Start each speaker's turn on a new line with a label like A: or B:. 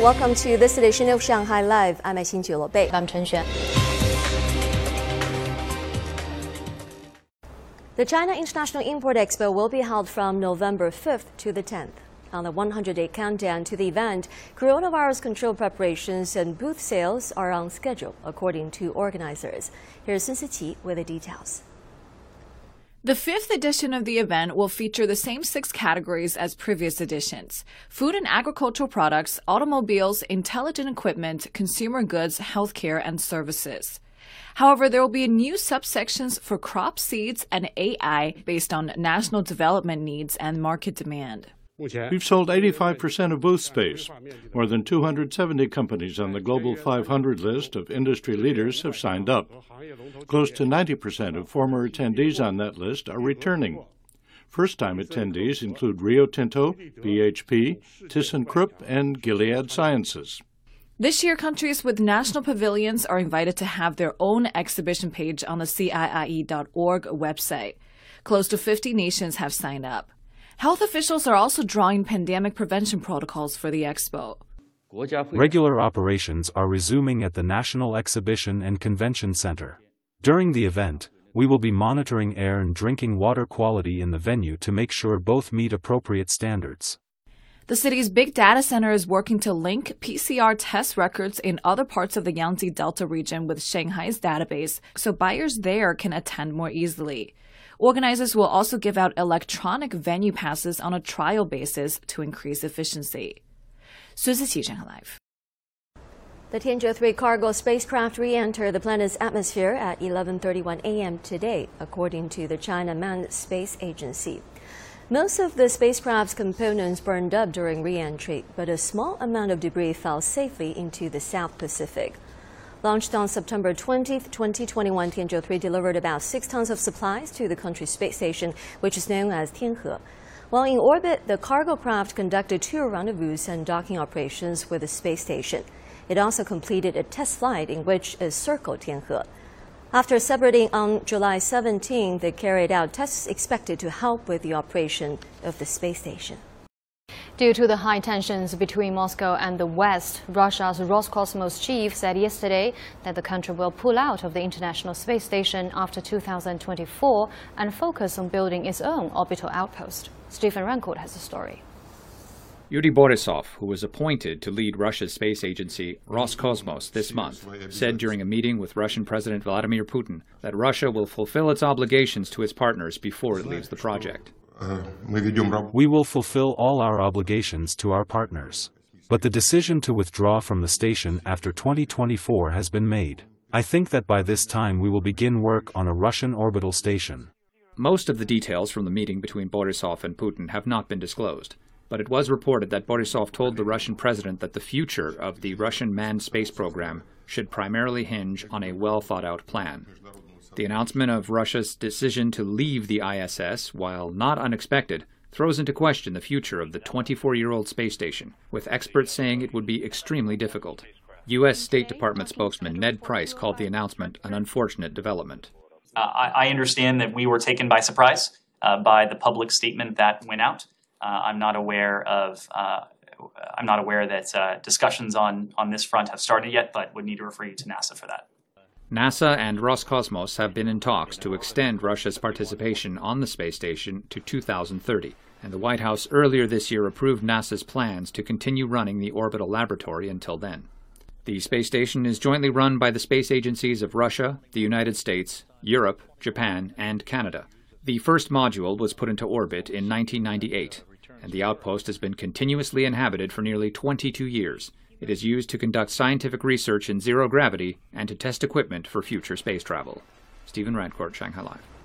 A: Welcome to this edition of Shanghai Live. I'm Xin Bei.
B: I'm Chen Xuan.
A: The China International Import Expo will be held from November 5th to the 10th. On the 100 day countdown to the event, coronavirus control preparations and booth sales are on schedule, according to organizers. Here's Sun Siqi with the details.
C: The fifth edition of the event will feature the same six categories as previous editions food and agricultural products, automobiles, intelligent equipment, consumer goods, healthcare, and services. However, there will be new subsections for crop seeds and AI based on national development needs and market demand.
D: We've sold 85% of booth space. More than 270 companies on the Global 500 list of industry leaders have signed up. Close to 90% of former attendees on that list are returning. First time attendees include Rio Tinto, BHP, ThyssenKrupp, and Gilead Sciences.
C: This year, countries with national pavilions are invited to have their own exhibition page on the CIIE.org website. Close to 50 nations have signed up. Health officials are also drawing pandemic prevention protocols for the expo.
E: Regular operations are resuming at the National Exhibition and Convention Center. During the event, we will be monitoring air and drinking water quality in the venue to make sure both meet appropriate standards.
C: The city's big data center is working to link PCR test records in other parts of the Yangtze Delta region with Shanghai's database so buyers there can attend more easily. Organizers will also give out electronic venue passes on a trial basis to increase efficiency. Suzy Live.
A: The Tianzhou 3 cargo spacecraft re-entered the planet's atmosphere at 11:31 a.m. today, according to the China Manned Space Agency. Most of the spacecraft's components burned up during re-entry, but a small amount of debris fell safely into the South Pacific. Launched on September 20, 2021, Tianzhou 3 delivered about six tons of supplies to the country's space station, which is known as Tianhe. While in orbit, the cargo craft conducted two rendezvous and docking operations with the space station. It also completed a test flight in which it circled Tianhe. After separating on July 17, they carried out tests expected to help with the operation of the space station.
B: Due to the high tensions between Moscow and the West, Russia's Roscosmos chief said yesterday that the country will pull out of the International Space Station after 2024 and focus on building its own orbital outpost. Stephen Rancourt has the story.
F: Yuri Borisov, who was appointed to lead Russia's space agency Roscosmos this month, said during a meeting with Russian President Vladimir Putin that Russia will fulfill its obligations to its partners before it leaves the project.
E: We will fulfill all our obligations to our partners. But the decision to withdraw from the station after 2024 has been made. I think that by this time we will begin work on a Russian orbital station.
F: Most of the details from the meeting between Borisov and Putin have not been disclosed, but it was reported that Borisov told the Russian president that the future of the Russian manned space program should primarily hinge on a well thought out plan. The announcement of Russia's decision to leave the ISS, while not unexpected, throws into question the future of the 24 year old space station, with experts saying it would be extremely difficult. U.S. State Department spokesman Ned Price called the announcement an unfortunate development.
G: Uh, I, I, understand that we were taken by surprise uh, by the public statement that went out. Uh, I'm not aware of. Uh, I'm not aware that uh, discussions on, on this front have started yet, but would need to refer you to NASA for that.
F: NASA and Roscosmos have been in talks to extend Russia's participation on the space station to 2030, and the White House earlier this year approved NASA's plans to continue running the orbital laboratory until then. The space station is jointly run by the space agencies of Russia, the United States, Europe, Japan, and Canada. The first module was put into orbit in 1998, and the outpost has been continuously inhabited for nearly 22 years, it is used to conduct scientific research in zero gravity and to test equipment for future space travel. Stephen Rancourt, Shanghai Live.